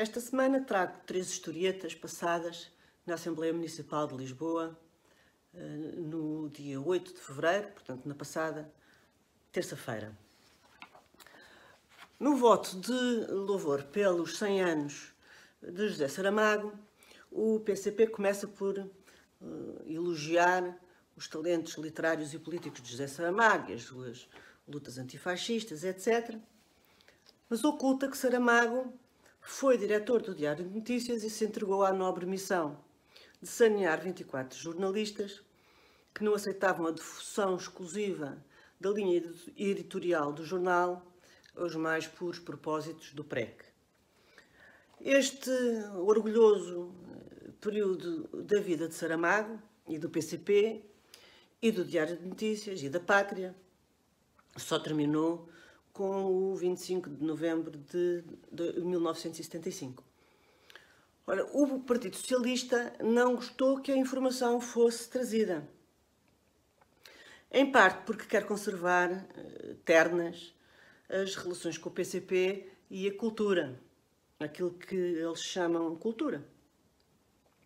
Esta semana trago três historietas passadas na Assembleia Municipal de Lisboa, eh, no dia 8 de fevereiro, portanto, na passada terça-feira. No voto de louvor pelos 100 anos de José Saramago, o PCP começa por uh, elogiar os talentos literários e políticos de José Saramago, as suas lutas antifascistas, etc. Mas oculta que Saramago foi diretor do Diário de Notícias e se entregou à nobre missão de sanear 24 jornalistas que não aceitavam a difusão exclusiva da linha editorial do jornal aos mais puros propósitos do PREC. Este orgulhoso eh, período da vida de Saramago e do PCP e do Diário de Notícias e da Pátria só terminou com o 25 de novembro de, de 1975. Ora, o Partido Socialista não gostou que a informação fosse trazida. Em parte porque quer conservar uh, ternas as relações com o PCP e a cultura, aquilo que eles chamam cultura.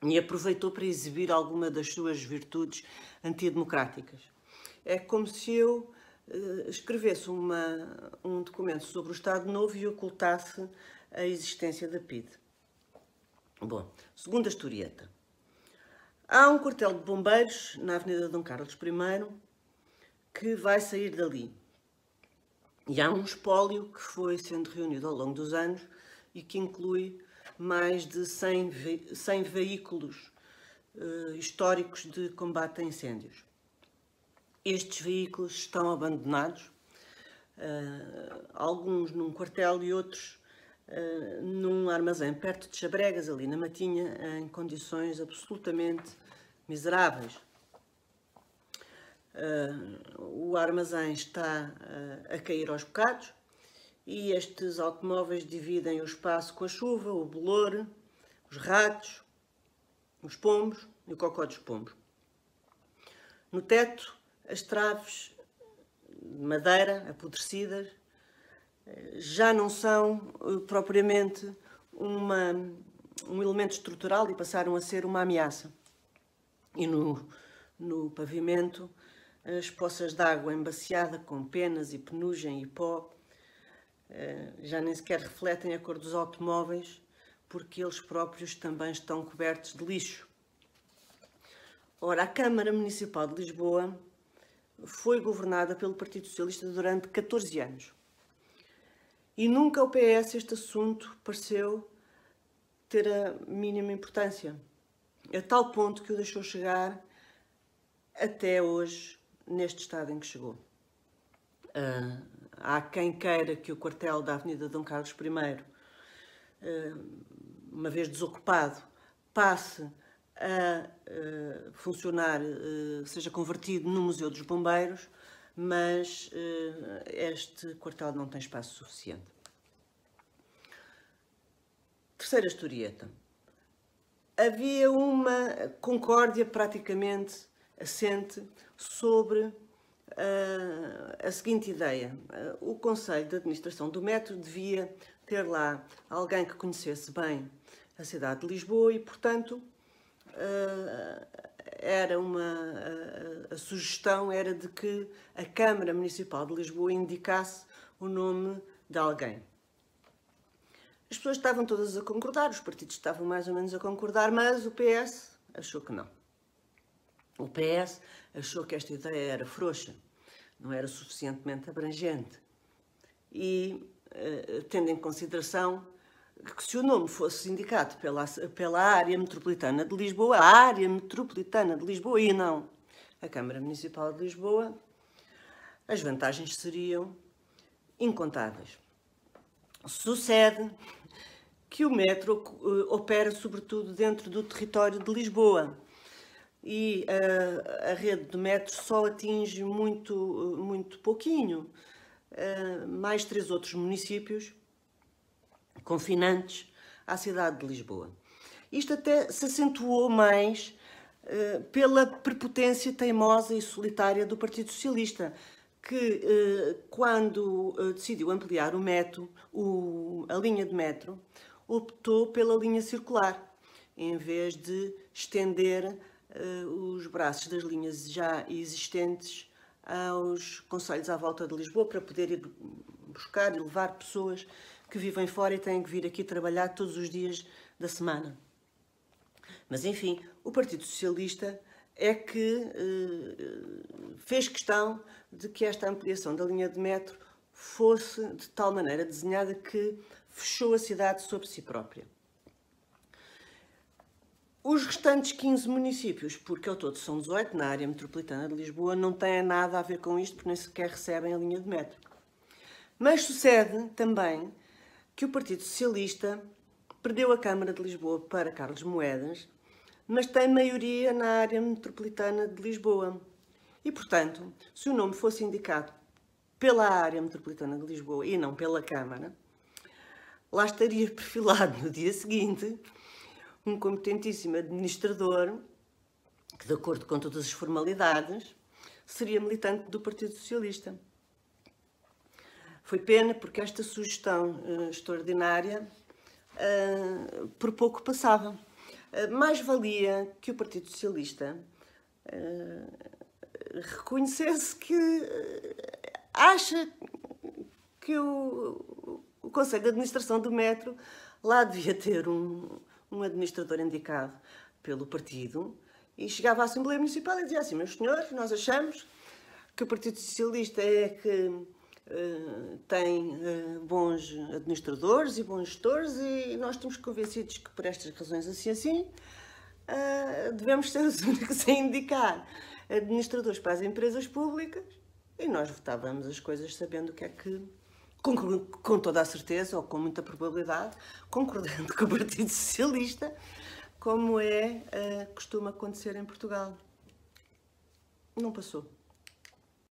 E aproveitou para exibir alguma das suas virtudes antidemocráticas. É como se eu escrevesse uma, um documento sobre o Estado Novo e ocultasse a existência da PIDE. Bom, segunda historieta. Há um quartel de bombeiros na Avenida Dom Carlos I que vai sair dali. E há um espólio que foi sendo reunido ao longo dos anos e que inclui mais de 100, ve 100 veículos uh, históricos de combate a incêndios. Estes veículos estão abandonados, uh, alguns num quartel e outros uh, num armazém perto de Chabregas, ali na Matinha, em condições absolutamente miseráveis. Uh, o armazém está a cair aos bocados e estes automóveis dividem o espaço com a chuva, o bolor, os ratos, os pombos e o cocó dos pombos. No teto, as traves de madeira apodrecidas já não são propriamente uma, um elemento estrutural e passaram a ser uma ameaça. E no, no pavimento as poças de água embaciada com penas e penugem e pó eh, já nem sequer refletem a cor dos automóveis porque eles próprios também estão cobertos de lixo. Ora, a Câmara Municipal de Lisboa foi governada pelo Partido Socialista durante 14 anos. E nunca ao PS este assunto pareceu ter a mínima importância, a tal ponto que o deixou chegar até hoje neste estado em que chegou. Uh, há quem queira que o quartel da Avenida Dom Carlos I, uh, uma vez desocupado, passe a uh, funcionar, seja convertido no Museu dos Bombeiros, mas este quartel não tem espaço suficiente. Terceira historieta. Havia uma concórdia praticamente assente sobre uh, a seguinte ideia. Uh, o Conselho de Administração do Metro devia ter lá alguém que conhecesse bem a cidade de Lisboa e, portanto, uh, era uma a, a, sugestão era de que a Câmara Municipal de Lisboa indicasse o nome de alguém. As pessoas estavam todas a concordar, os partidos estavam mais ou menos a concordar, mas o PS achou que não. O PS achou que esta ideia era frouxa, não era suficientemente abrangente. E, uh, tendo em consideração que se o nome fosse indicado pela, pela área metropolitana de Lisboa, a área metropolitana de Lisboa e não a Câmara Municipal de Lisboa, as vantagens seriam incontáveis. Sucede que o metro uh, opera sobretudo dentro do território de Lisboa e uh, a rede de metro só atinge muito, muito pouquinho, mais três outros municípios confinantes à cidade de Lisboa. Isto até se acentuou mais uh, pela prepotência teimosa e solitária do Partido Socialista, que quando decidiu ampliar o metro, o, a linha de metro, optou pela linha circular, em vez de estender uh, os braços das linhas já existentes aos conselhos à volta de Lisboa para poder ir buscar e levar pessoas que vivem fora e têm que vir aqui trabalhar todos os dias da semana. Mas enfim, o Partido Socialista é que uh, fez questão de que esta ampliação da linha de metro fosse de tal maneira desenhada que fechou a cidade sobre si própria. Os restantes 15 municípios, porque ao todo são 18 na área metropolitana de Lisboa, não têm nada a ver com isto, porque nem sequer recebem a linha de metro. Mas sucede também que o Partido Socialista perdeu a Câmara de Lisboa para Carlos Moedas, mas tem maioria na área metropolitana de Lisboa. E, portanto, se o nome fosse indicado pela área metropolitana de Lisboa e não pela Câmara, lá estaria perfilado no dia seguinte um competentíssimo administrador que, de acordo com todas as formalidades, seria militante do Partido Socialista. Foi pena porque esta sugestão uh, extraordinária uh, por pouco passava. Uh, mais valia que o Partido Socialista reconhecesse que acha que o, o Conselho de Administração do Metro lá devia ter um, um administrador indicado pelo partido e chegava à Assembleia Municipal e dizia assim: Meus senhores, nós achamos que o Partido Socialista é que uh, tem uh, bons administradores e bons gestores e nós estamos convencidos que por estas razões assim assim uh, devemos ser os únicos a indicar administradores para as empresas públicas e nós votávamos as coisas sabendo o que é que com, com toda a certeza, ou com muita probabilidade, concordando com o Partido Socialista, como é uh, costuma acontecer em Portugal. Não passou.